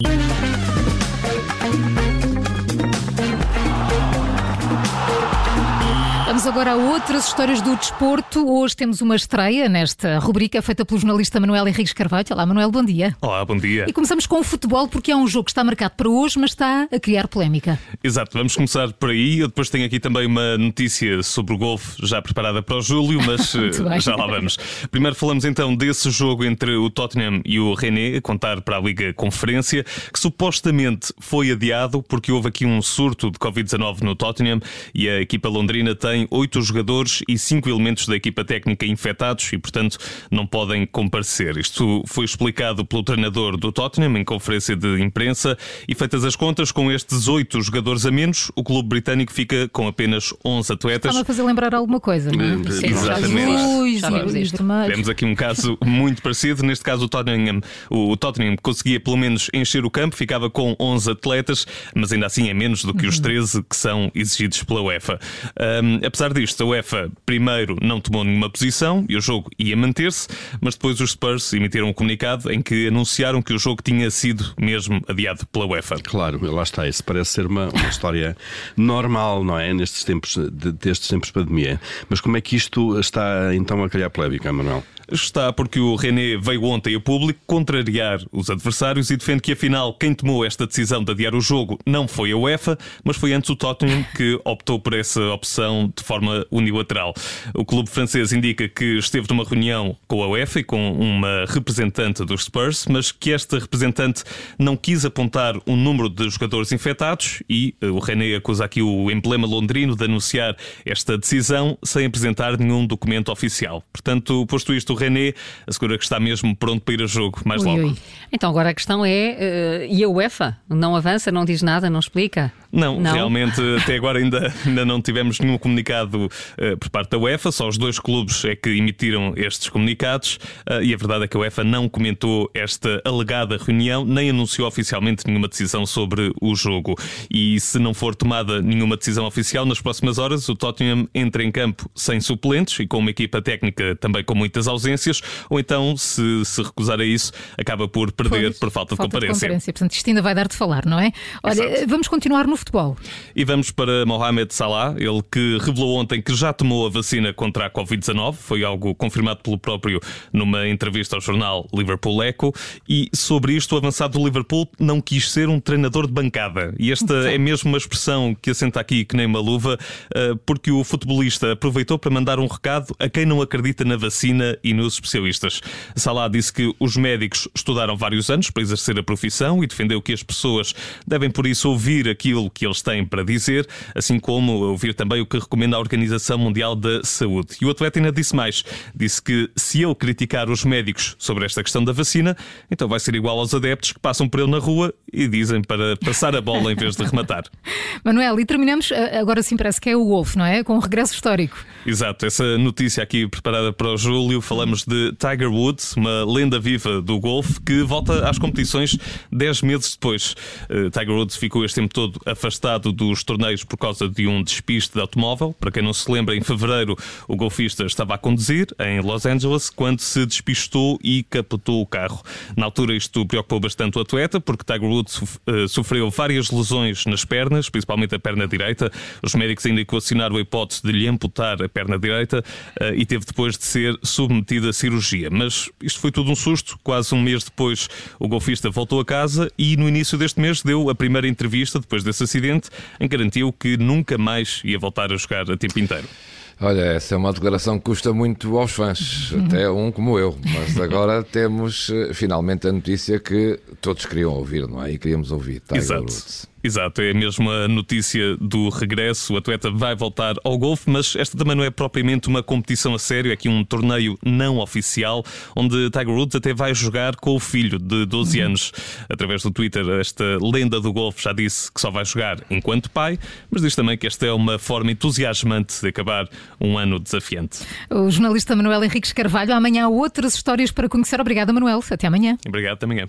Vamos agora a outras histórias do desporto. Hoje temos uma estreia nesta rubrica feita pelo jornalista Manuel Henriques Carvalho. Olá, Manuel, bom dia. Olá, bom dia. E começamos com o futebol, porque é um jogo que está marcado para hoje, mas está a criar polémica. Exato, vamos começar por aí. Eu depois tenho aqui também uma notícia sobre o golfe já preparada para o Júlio, mas eh, já lá vamos. Primeiro falamos então desse jogo entre o Tottenham e o René, a contar para a Liga Conferência, que supostamente foi adiado porque houve aqui um surto de Covid-19 no Tottenham e a equipa londrina tem tem oito jogadores e cinco elementos da equipa técnica infectados e, portanto, não podem comparecer. Isto foi explicado pelo treinador do Tottenham em conferência de imprensa e, feitas as contas, com estes oito jogadores a menos, o clube britânico fica com apenas 11 atletas. Estava a fazer lembrar alguma coisa, não é? Sim, Exatamente. Ui, claro. Temos aqui um caso muito parecido. Neste caso, o Tottenham, o Tottenham conseguia pelo menos encher o campo, ficava com 11 atletas, mas ainda assim é menos do que os 13 uhum. que são exigidos pela UEFA. Um, Apesar disto, a UEFA primeiro não tomou nenhuma posição e o jogo ia manter-se, mas depois os Spurs emitiram um comunicado em que anunciaram que o jogo tinha sido mesmo adiado pela UEFA. Claro, lá está. Isso parece ser uma, uma história normal, não é? Nestes tempos, de, destes tempos de pandemia. Mas como é que isto está então a criar polémica, Manuel? Está porque o René veio ontem a público contrariar os adversários e defende que afinal quem tomou esta decisão de adiar o jogo não foi a UEFA, mas foi antes o Tottenham que optou por essa opção de forma unilateral. O clube francês indica que esteve numa reunião com a UEFA e com uma representante dos Spurs, mas que esta representante não quis apontar o número de jogadores infectados e eh, o René acusa aqui o emblema londrino de anunciar esta decisão sem apresentar nenhum documento oficial. Portanto, posto isto, René assegura que está mesmo pronto para ir a jogo mais ui, logo. Ui. Então agora a questão é: uh, e a UEFA? Não avança, não diz nada, não explica? Não, não? realmente até agora ainda, ainda não tivemos nenhum comunicado uh, por parte da UEFA, só os dois clubes é que emitiram estes comunicados uh, e a verdade é que a UEFA não comentou esta alegada reunião, nem anunciou oficialmente nenhuma decisão sobre o jogo. E se não for tomada nenhuma decisão oficial, nas próximas horas o Tottenham entra em campo sem suplentes e com uma equipa técnica também com muitas ausências ausências, ou então, se se recusar a isso, acaba por perder pois, por falta, falta de comparência. De comparência. Portanto, isto ainda vai dar de falar, não é? Olha, Exato. vamos continuar no futebol. E vamos para Mohamed Salah, ele que revelou ontem que já tomou a vacina contra a Covid-19, foi algo confirmado pelo próprio numa entrevista ao jornal Liverpool Echo, e sobre isto o avançado do Liverpool não quis ser um treinador de bancada. E esta é mesmo uma expressão que assenta aqui que nem uma luva, eh, porque o futebolista aproveitou para mandar um recado a quem não acredita na vacina e nos especialistas. Salah disse que os médicos estudaram vários anos para exercer a profissão e defendeu que as pessoas devem, por isso, ouvir aquilo que eles têm para dizer, assim como ouvir também o que recomenda a Organização Mundial da Saúde. E o atleta ainda disse mais: disse que se ele criticar os médicos sobre esta questão da vacina, então vai ser igual aos adeptos que passam por ele na rua e dizem para passar a bola em vez de rematar. Manuel, e terminamos, eh, agora sim parece que é o Wolf, não é? Com um regresso histórico. Exato, essa notícia aqui preparada para o Júlio, falamos de Tiger Woods, uma lenda viva do golfe, que volta às competições 10 meses depois. Uh, Tiger Woods ficou este tempo todo afastado dos torneios por causa de um despiste de automóvel. Para quem não se lembra, em fevereiro o golfista estava a conduzir em Los Angeles quando se despistou e capotou o carro. Na altura isto preocupou bastante o atleta, porque Tiger Woods uh, sofreu várias lesões nas pernas, principalmente a perna direita. Os médicos ainda equacionaram a hipótese de lhe amputar a perna direita uh, e teve depois de ser submetido a cirurgia. Mas isto foi tudo um susto. Quase um mês depois, o golfista voltou a casa e no início deste mês deu a primeira entrevista depois desse acidente, em que garantiu que nunca mais ia voltar a jogar a tempo inteiro. Olha, essa é uma declaração que custa muito aos fãs, até um como eu. Mas agora temos eh, finalmente a notícia que todos queriam ouvir, não é? E queríamos ouvir. Tiger Exato. Woods. Exato, é mesmo a notícia do regresso. O atleta vai voltar ao golfe, mas esta também não é propriamente uma competição a sério, é aqui um torneio não oficial, onde Tiger Woods até vai jogar com o filho de 12 uhum. anos. Através do Twitter, esta lenda do golfe já disse que só vai jogar enquanto pai, mas diz também que esta é uma forma entusiasmante de acabar um ano desafiante. O jornalista Manuel Henriques Carvalho, amanhã há outras histórias para conhecer. Obrigada, Manuel. Até amanhã. Obrigado, até amanhã.